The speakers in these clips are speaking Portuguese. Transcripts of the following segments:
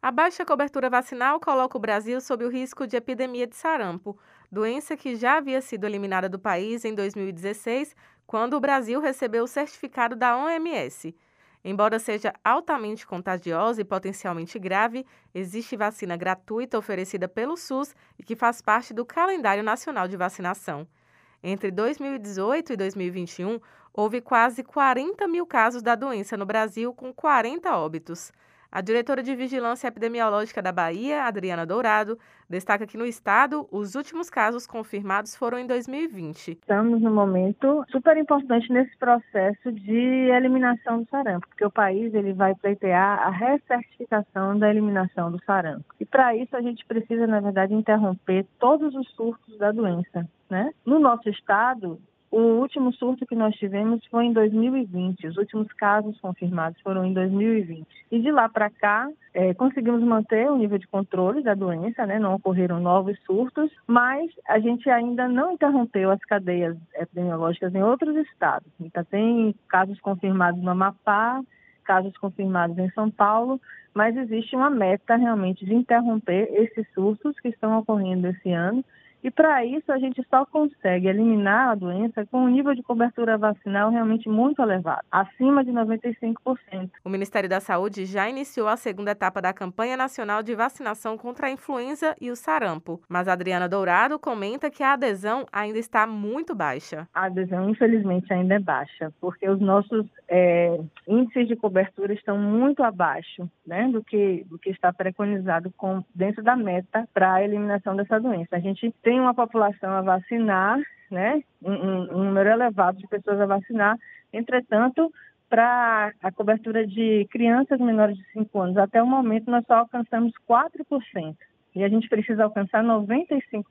A baixa cobertura vacinal coloca o Brasil sob o risco de epidemia de sarampo, doença que já havia sido eliminada do país em 2016, quando o Brasil recebeu o certificado da OMS. Embora seja altamente contagiosa e potencialmente grave, existe vacina gratuita oferecida pelo SUS e que faz parte do calendário nacional de vacinação. Entre 2018 e 2021, houve quase 40 mil casos da doença no Brasil, com 40 óbitos. A diretora de Vigilância Epidemiológica da Bahia, Adriana Dourado, destaca que no estado os últimos casos confirmados foram em 2020. Estamos no momento super importante nesse processo de eliminação do sarampo, porque o país ele vai pleitear a recertificação da eliminação do sarampo. E para isso a gente precisa, na verdade, interromper todos os surtos da doença. Né? No nosso estado, o último surto que nós tivemos foi em 2020. Os últimos casos confirmados foram em 2020. E de lá para cá, é, conseguimos manter o nível de controle da doença, né? não ocorreram novos surtos, mas a gente ainda não interrompeu as cadeias epidemiológicas em outros estados. Então, tem casos confirmados no Amapá, casos confirmados em São Paulo, mas existe uma meta realmente de interromper esses surtos que estão ocorrendo esse ano e para isso a gente só consegue eliminar a doença com um nível de cobertura vacinal realmente muito elevado, acima de 95%. O Ministério da Saúde já iniciou a segunda etapa da campanha nacional de vacinação contra a influenza e o sarampo, mas Adriana Dourado comenta que a adesão ainda está muito baixa. A adesão, infelizmente, ainda é baixa, porque os nossos é, índices de cobertura estão muito abaixo né, do, que, do que está preconizado com, dentro da meta para a eliminação dessa doença. A gente tem uma população a vacinar, né? Um, um, número elevado de pessoas a vacinar. Entretanto, para a cobertura de crianças menores de 5 anos, até o momento nós só alcançamos 4%. E a gente precisa alcançar 95%.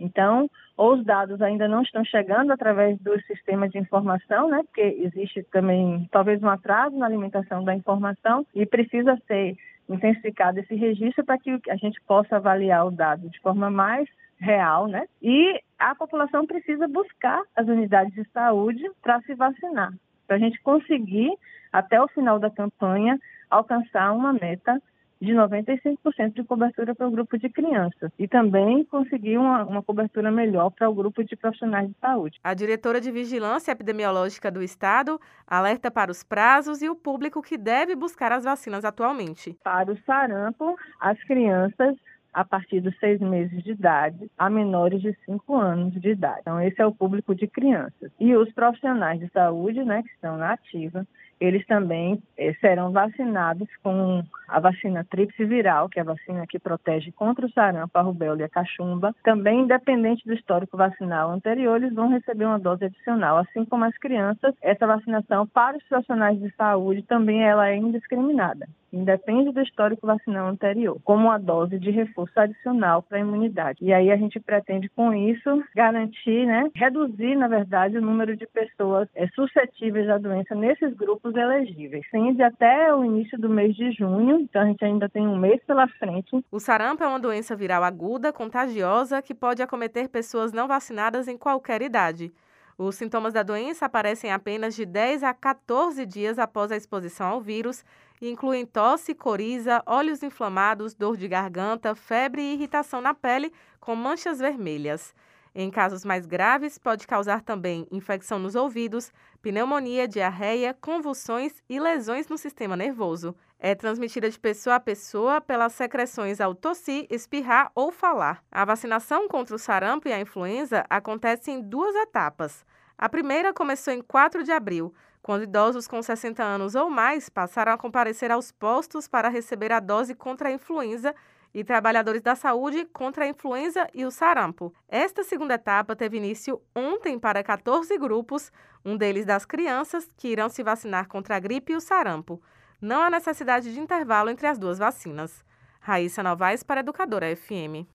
Então, ou os dados ainda não estão chegando através dos sistemas de informação, né? Porque existe também talvez um atraso na alimentação da informação e precisa ser intensificado esse registro para que a gente possa avaliar o dado de forma mais real, né? E a população precisa buscar as unidades de saúde para se vacinar, para a gente conseguir, até o final da campanha, alcançar uma meta de 95% de cobertura para o grupo de crianças e também conseguir uma, uma, cobertura melhor para o grupo de profissionais de saúde. A diretora de Vigilância Epidemiológica do Estado alerta para os prazos e o público que deve buscar as vacinas atualmente. Para o sarampo, as crianças a partir dos seis meses de idade a menores de cinco anos de idade. Então, esse é o público de crianças. E os profissionais de saúde, né, que estão na ativa, eles também eh, serão vacinados com a vacina tríplice viral, que é a vacina que protege contra o sarampo, a rubéola e a cachumba. Também, independente do histórico vacinal anterior, eles vão receber uma dose adicional. Assim como as crianças, essa vacinação para os profissionais de saúde também ela é indiscriminada independe do histórico vacinal anterior, como uma dose de reforço adicional para a imunidade. E aí a gente pretende, com isso, garantir, né, reduzir, na verdade, o número de pessoas é, suscetíveis à doença nesses grupos elegíveis. Tende até o início do mês de junho, então a gente ainda tem um mês pela frente. O sarampo é uma doença viral aguda, contagiosa, que pode acometer pessoas não vacinadas em qualquer idade. Os sintomas da doença aparecem apenas de 10 a 14 dias após a exposição ao vírus e incluem tosse, coriza, olhos inflamados, dor de garganta, febre e irritação na pele com manchas vermelhas. Em casos mais graves, pode causar também infecção nos ouvidos, pneumonia, diarreia, convulsões e lesões no sistema nervoso. É transmitida de pessoa a pessoa pelas secreções ao tossir, espirrar ou falar. A vacinação contra o sarampo e a influenza acontece em duas etapas. A primeira começou em 4 de abril, quando idosos com 60 anos ou mais passaram a comparecer aos postos para receber a dose contra a influenza e trabalhadores da saúde contra a influenza e o sarampo. Esta segunda etapa teve início ontem para 14 grupos, um deles das crianças, que irão se vacinar contra a gripe e o sarampo. Não há necessidade de intervalo entre as duas vacinas. Raíssa Novaes para Educadora FM.